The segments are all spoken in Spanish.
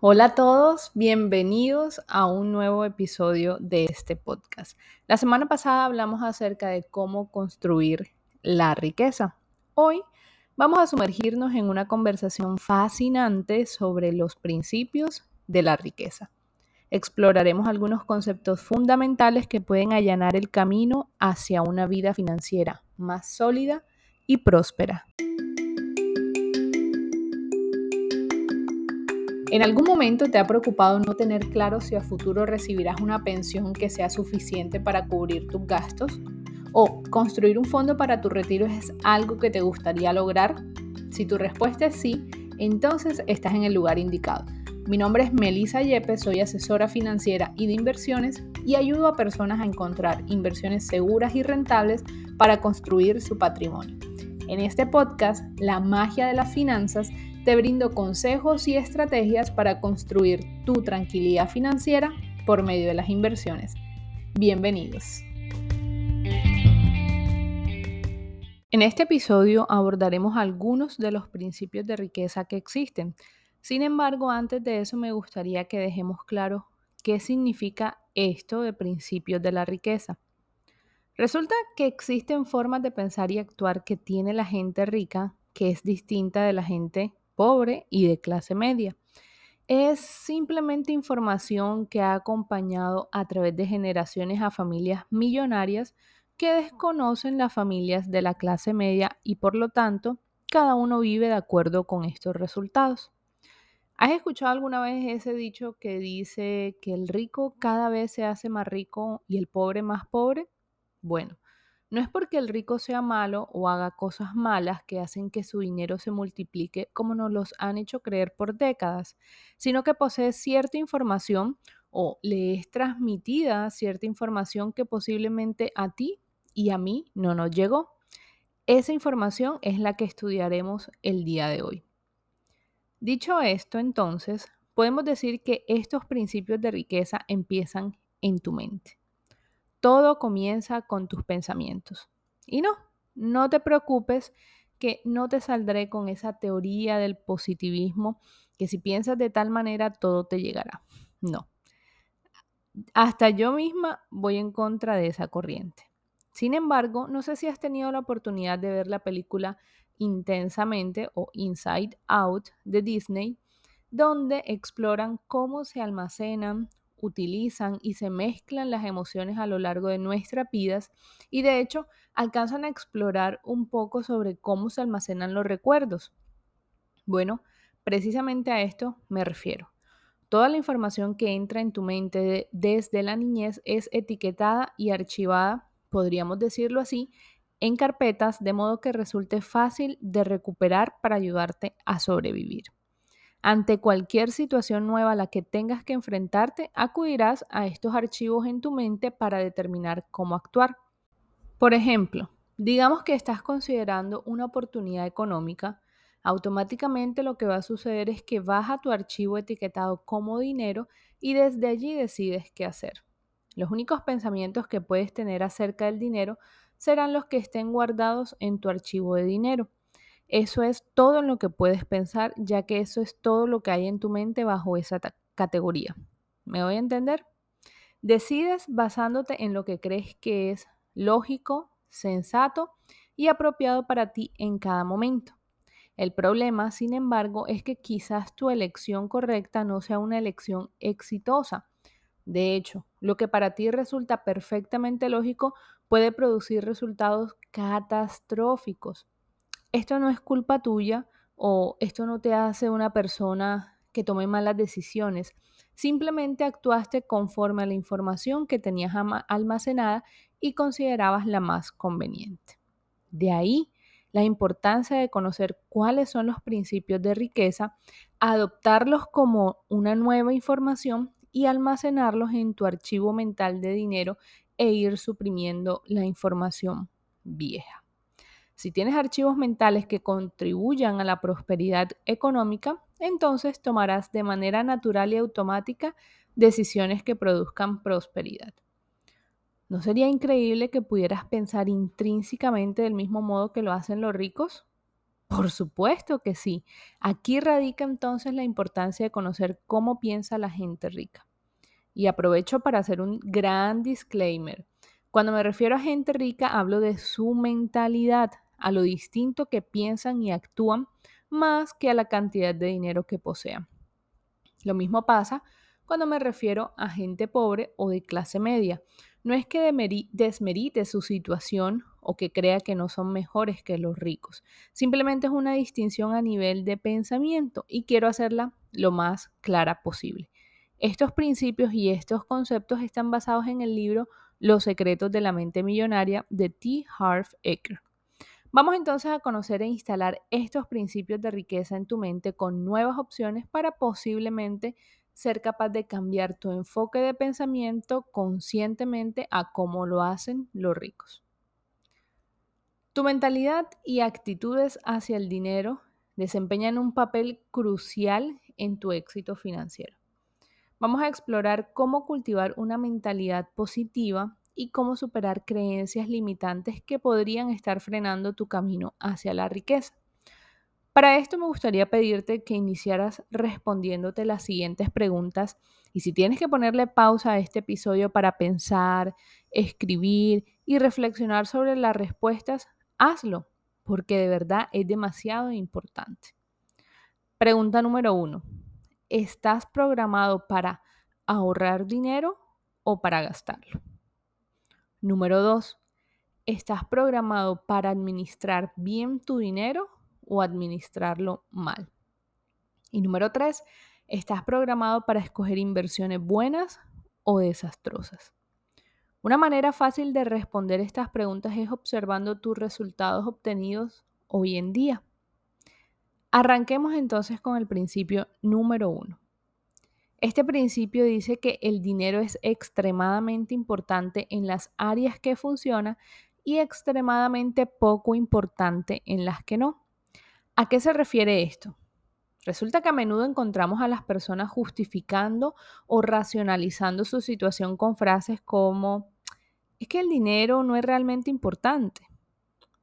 Hola a todos, bienvenidos a un nuevo episodio de este podcast. La semana pasada hablamos acerca de cómo construir la riqueza. Hoy vamos a sumergirnos en una conversación fascinante sobre los principios de la riqueza. Exploraremos algunos conceptos fundamentales que pueden allanar el camino hacia una vida financiera más sólida y próspera. ¿En algún momento te ha preocupado no tener claro si a futuro recibirás una pensión que sea suficiente para cubrir tus gastos? ¿O construir un fondo para tu retiro es algo que te gustaría lograr? Si tu respuesta es sí, entonces estás en el lugar indicado. Mi nombre es Melissa Yepes, soy asesora financiera y de inversiones y ayudo a personas a encontrar inversiones seguras y rentables para construir su patrimonio. En este podcast, La magia de las finanzas, te brindo consejos y estrategias para construir tu tranquilidad financiera por medio de las inversiones. Bienvenidos. En este episodio abordaremos algunos de los principios de riqueza que existen. Sin embargo, antes de eso me gustaría que dejemos claro qué significa esto de principios de la riqueza. Resulta que existen formas de pensar y actuar que tiene la gente rica que es distinta de la gente pobre y de clase media. Es simplemente información que ha acompañado a través de generaciones a familias millonarias que desconocen las familias de la clase media y por lo tanto cada uno vive de acuerdo con estos resultados. ¿Has escuchado alguna vez ese dicho que dice que el rico cada vez se hace más rico y el pobre más pobre? Bueno, no es porque el rico sea malo o haga cosas malas que hacen que su dinero se multiplique como nos los han hecho creer por décadas, sino que posee cierta información o le es transmitida cierta información que posiblemente a ti y a mí no nos llegó. Esa información es la que estudiaremos el día de hoy. Dicho esto, entonces, podemos decir que estos principios de riqueza empiezan en tu mente todo comienza con tus pensamientos. Y no, no te preocupes que no te saldré con esa teoría del positivismo que si piensas de tal manera todo te llegará. No. Hasta yo misma voy en contra de esa corriente. Sin embargo, no sé si has tenido la oportunidad de ver la película Intensamente o Inside Out de Disney, donde exploran cómo se almacenan, utilizan y se mezclan las emociones a lo largo de nuestras vidas y de hecho alcanzan a explorar un poco sobre cómo se almacenan los recuerdos. Bueno, precisamente a esto me refiero. Toda la información que entra en tu mente desde la niñez es etiquetada y archivada, podríamos decirlo así, en carpetas de modo que resulte fácil de recuperar para ayudarte a sobrevivir. Ante cualquier situación nueva a la que tengas que enfrentarte, acudirás a estos archivos en tu mente para determinar cómo actuar. Por ejemplo, digamos que estás considerando una oportunidad económica, automáticamente lo que va a suceder es que vas a tu archivo etiquetado como dinero y desde allí decides qué hacer. Los únicos pensamientos que puedes tener acerca del dinero serán los que estén guardados en tu archivo de dinero. Eso es todo en lo que puedes pensar, ya que eso es todo lo que hay en tu mente bajo esa categoría. ¿Me voy a entender? Decides basándote en lo que crees que es lógico, sensato y apropiado para ti en cada momento. El problema, sin embargo, es que quizás tu elección correcta no sea una elección exitosa. De hecho, lo que para ti resulta perfectamente lógico puede producir resultados catastróficos esto no es culpa tuya o esto no te hace una persona que tome malas decisiones. Simplemente actuaste conforme a la información que tenías almacenada y considerabas la más conveniente. De ahí la importancia de conocer cuáles son los principios de riqueza, adoptarlos como una nueva información y almacenarlos en tu archivo mental de dinero e ir suprimiendo la información vieja. Si tienes archivos mentales que contribuyan a la prosperidad económica, entonces tomarás de manera natural y automática decisiones que produzcan prosperidad. ¿No sería increíble que pudieras pensar intrínsecamente del mismo modo que lo hacen los ricos? Por supuesto que sí. Aquí radica entonces la importancia de conocer cómo piensa la gente rica. Y aprovecho para hacer un gran disclaimer. Cuando me refiero a gente rica, hablo de su mentalidad, a lo distinto que piensan y actúan, más que a la cantidad de dinero que posean. Lo mismo pasa cuando me refiero a gente pobre o de clase media. No es que desmerite su situación o que crea que no son mejores que los ricos. Simplemente es una distinción a nivel de pensamiento y quiero hacerla lo más clara posible. Estos principios y estos conceptos están basados en el libro Los secretos de la mente millonaria de T. Harv Eker. Vamos entonces a conocer e instalar estos principios de riqueza en tu mente con nuevas opciones para posiblemente ser capaz de cambiar tu enfoque de pensamiento conscientemente a cómo lo hacen los ricos. Tu mentalidad y actitudes hacia el dinero desempeñan un papel crucial en tu éxito financiero. Vamos a explorar cómo cultivar una mentalidad positiva y cómo superar creencias limitantes que podrían estar frenando tu camino hacia la riqueza. Para esto me gustaría pedirte que iniciaras respondiéndote las siguientes preguntas y si tienes que ponerle pausa a este episodio para pensar, escribir y reflexionar sobre las respuestas, hazlo, porque de verdad es demasiado importante. Pregunta número uno. ¿Estás programado para ahorrar dinero o para gastarlo? Número dos. ¿Estás programado para administrar bien tu dinero o administrarlo mal. Y número tres, ¿estás programado para escoger inversiones buenas o desastrosas? Una manera fácil de responder estas preguntas es observando tus resultados obtenidos hoy en día. Arranquemos entonces con el principio número uno. Este principio dice que el dinero es extremadamente importante en las áreas que funciona y extremadamente poco importante en las que no. ¿A qué se refiere esto? Resulta que a menudo encontramos a las personas justificando o racionalizando su situación con frases como, es que el dinero no es realmente importante.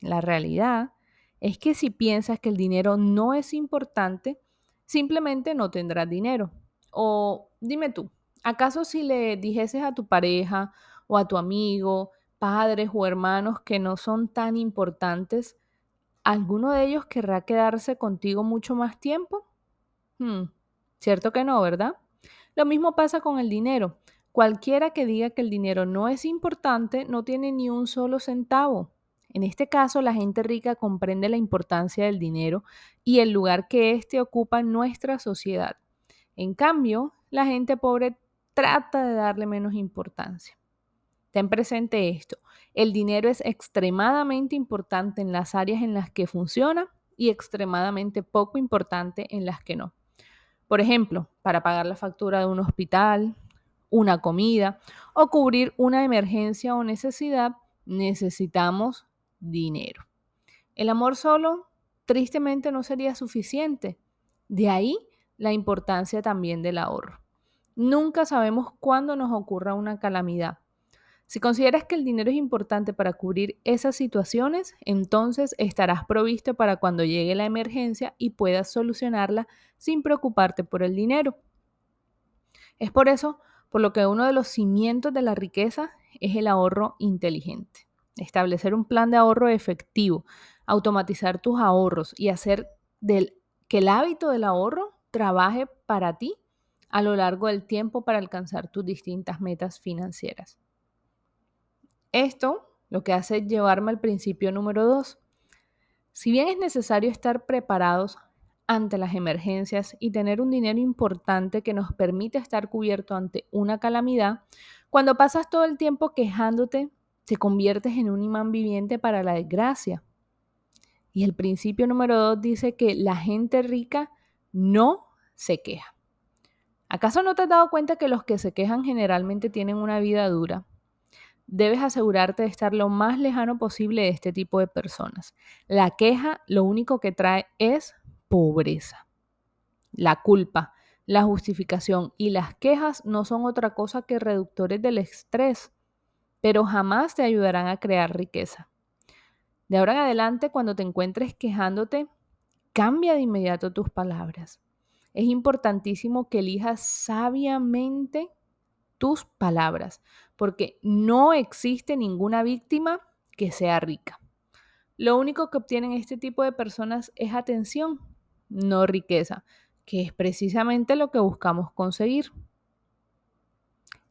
La realidad es que si piensas que el dinero no es importante, simplemente no tendrás dinero. O dime tú, ¿acaso si le dijeses a tu pareja o a tu amigo, padres o hermanos que no son tan importantes, ¿alguno de ellos querrá quedarse contigo mucho más tiempo? Hmm, cierto que no, ¿verdad? Lo mismo pasa con el dinero. Cualquiera que diga que el dinero no es importante no tiene ni un solo centavo. En este caso, la gente rica comprende la importancia del dinero y el lugar que éste ocupa en nuestra sociedad. En cambio, la gente pobre trata de darle menos importancia. Ten presente esto. El dinero es extremadamente importante en las áreas en las que funciona y extremadamente poco importante en las que no. Por ejemplo, para pagar la factura de un hospital, una comida o cubrir una emergencia o necesidad, necesitamos dinero. El amor solo, tristemente, no sería suficiente. De ahí la importancia también del ahorro. Nunca sabemos cuándo nos ocurra una calamidad si consideras que el dinero es importante para cubrir esas situaciones, entonces estarás provisto para cuando llegue la emergencia y puedas solucionarla sin preocuparte por el dinero. Es por eso por lo que uno de los cimientos de la riqueza es el ahorro inteligente. Establecer un plan de ahorro efectivo, automatizar tus ahorros y hacer del, que el hábito del ahorro trabaje para ti a lo largo del tiempo para alcanzar tus distintas metas financieras. Esto lo que hace llevarme al principio número dos. Si bien es necesario estar preparados ante las emergencias y tener un dinero importante que nos permite estar cubierto ante una calamidad, cuando pasas todo el tiempo quejándote, te conviertes en un imán viviente para la desgracia. Y el principio número dos dice que la gente rica no se queja. ¿Acaso no te has dado cuenta que los que se quejan generalmente tienen una vida dura? debes asegurarte de estar lo más lejano posible de este tipo de personas. La queja lo único que trae es pobreza. La culpa, la justificación y las quejas no son otra cosa que reductores del estrés, pero jamás te ayudarán a crear riqueza. De ahora en adelante, cuando te encuentres quejándote, cambia de inmediato tus palabras. Es importantísimo que elijas sabiamente tus palabras, porque no existe ninguna víctima que sea rica. Lo único que obtienen este tipo de personas es atención, no riqueza, que es precisamente lo que buscamos conseguir.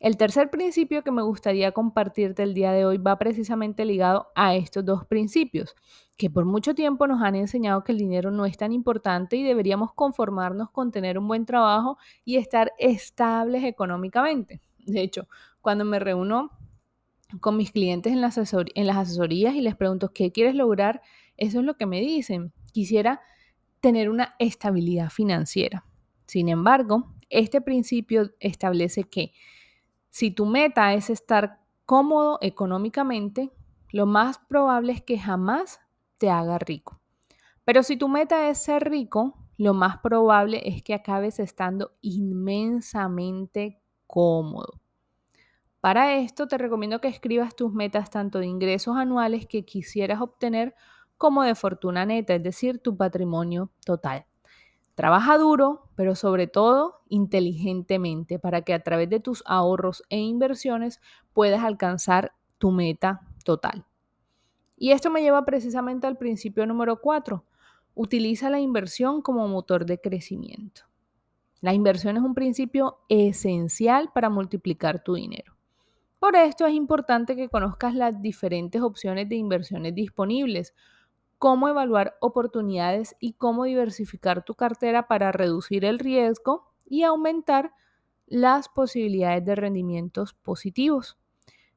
El tercer principio que me gustaría compartirte el día de hoy va precisamente ligado a estos dos principios, que por mucho tiempo nos han enseñado que el dinero no es tan importante y deberíamos conformarnos con tener un buen trabajo y estar estables económicamente. De hecho, cuando me reúno con mis clientes en, en las asesorías y les pregunto, ¿qué quieres lograr? Eso es lo que me dicen. Quisiera tener una estabilidad financiera. Sin embargo, este principio establece que si tu meta es estar cómodo económicamente, lo más probable es que jamás te haga rico. Pero si tu meta es ser rico, lo más probable es que acabes estando inmensamente cómodo. Para esto te recomiendo que escribas tus metas tanto de ingresos anuales que quisieras obtener como de fortuna neta, es decir, tu patrimonio total. Trabaja duro, pero sobre todo inteligentemente para que a través de tus ahorros e inversiones puedas alcanzar tu meta total. Y esto me lleva precisamente al principio número 4. Utiliza la inversión como motor de crecimiento. La inversión es un principio esencial para multiplicar tu dinero. Por esto es importante que conozcas las diferentes opciones de inversiones disponibles, cómo evaluar oportunidades y cómo diversificar tu cartera para reducir el riesgo y aumentar las posibilidades de rendimientos positivos.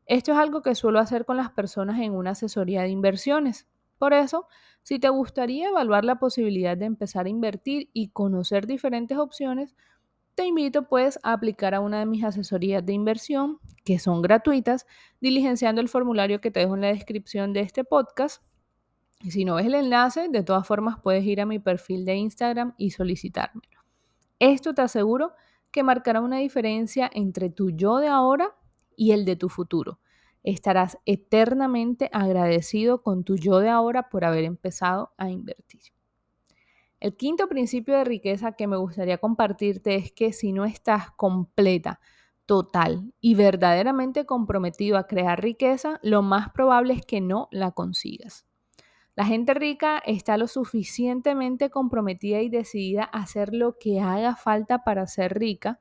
Esto es algo que suelo hacer con las personas en una asesoría de inversiones. Por eso, si te gustaría evaluar la posibilidad de empezar a invertir y conocer diferentes opciones, te invito pues a aplicar a una de mis asesorías de inversión, que son gratuitas, diligenciando el formulario que te dejo en la descripción de este podcast si no ves el enlace, de todas formas puedes ir a mi perfil de Instagram y solicitármelo. Esto te aseguro que marcará una diferencia entre tu yo de ahora y el de tu futuro. Estarás eternamente agradecido con tu yo de ahora por haber empezado a invertir. El quinto principio de riqueza que me gustaría compartirte es que si no estás completa, total y verdaderamente comprometido a crear riqueza, lo más probable es que no la consigas. La gente rica está lo suficientemente comprometida y decidida a hacer lo que haga falta para ser rica.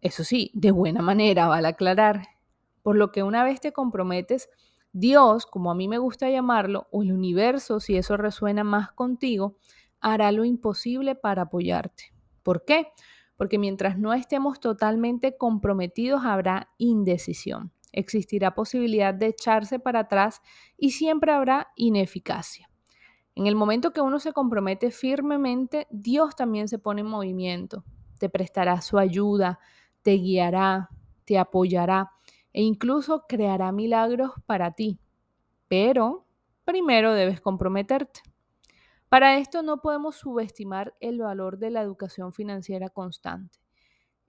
Eso sí, de buena manera, vale aclarar. Por lo que una vez te comprometes, Dios, como a mí me gusta llamarlo, o el universo, si eso resuena más contigo, hará lo imposible para apoyarte. ¿Por qué? Porque mientras no estemos totalmente comprometidos habrá indecisión existirá posibilidad de echarse para atrás y siempre habrá ineficacia. En el momento que uno se compromete firmemente, Dios también se pone en movimiento, te prestará su ayuda, te guiará, te apoyará e incluso creará milagros para ti. Pero primero debes comprometerte. Para esto no podemos subestimar el valor de la educación financiera constante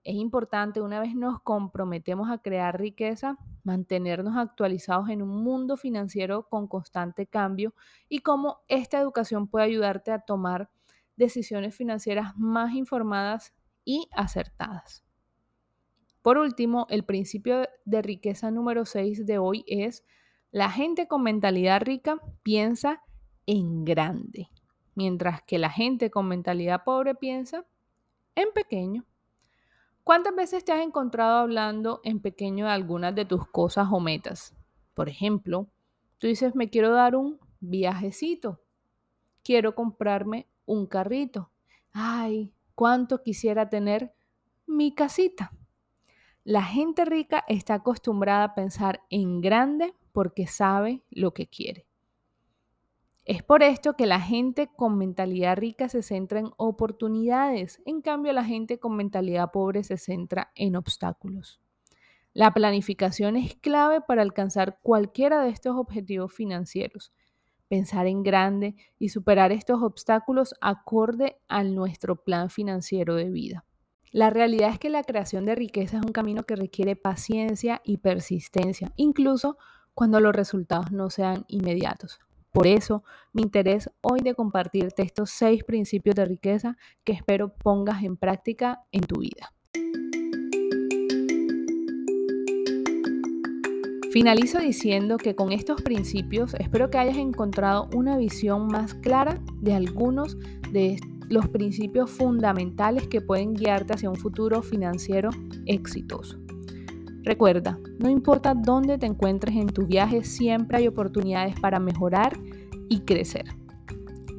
es importante, una vez nos comprometemos a crear riqueza, mantenernos actualizados en un mundo financiero con constante cambio y cómo esta educación puede ayudarte a tomar decisiones financieras más informadas y acertadas. Por último, el principio de riqueza número 6 de hoy es la gente con mentalidad rica piensa en grande, mientras que la gente con mentalidad pobre piensa en pequeño. ¿Cuántas veces te has encontrado hablando en pequeño de algunas de tus cosas o metas? Por ejemplo, tú dices, me quiero dar un viajecito, quiero comprarme un carrito. Ay, cuánto quisiera tener mi casita. La gente rica está acostumbrada a pensar en grande porque sabe lo que quiere. Es por esto que la gente con mentalidad rica se centra en oportunidades, en cambio la gente con mentalidad pobre se centra en obstáculos. La planificación es clave para alcanzar cualquiera de estos objetivos financieros. Pensar en grande y superar estos obstáculos acorde a nuestro plan financiero de vida. La realidad es que la creación de riqueza es un camino que requiere paciencia y persistencia, incluso cuando los resultados no sean inmediatos Por eso, mi interés hoy de compartirte estos seis principios de riqueza que espero pongas en práctica en tu vida. Finalizo diciendo que con estos principios espero que hayas encontrado una visión más clara de algunos de los principios fundamentales que pueden guiarte hacia un futuro financiero exitoso. Recuerda, no importa dónde te encuentres en tu viaje, siempre hay oportunidades para mejorar y crecer.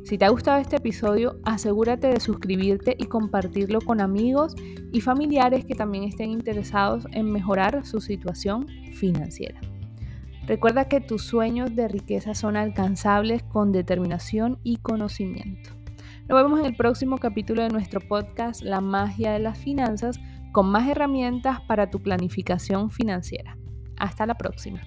Si te ha gustado este episodio, asegúrate de suscribirte y compartirlo con amigos y familiares que también estén interesados en mejorar su situación financiera. Recuerda que tus sueños de riqueza son alcanzables con determinación y conocimiento. Nos vemos en el próximo capítulo de nuestro podcast La magia de las finanzas con más herramientas para tu planificación financiera. Hasta la próxima.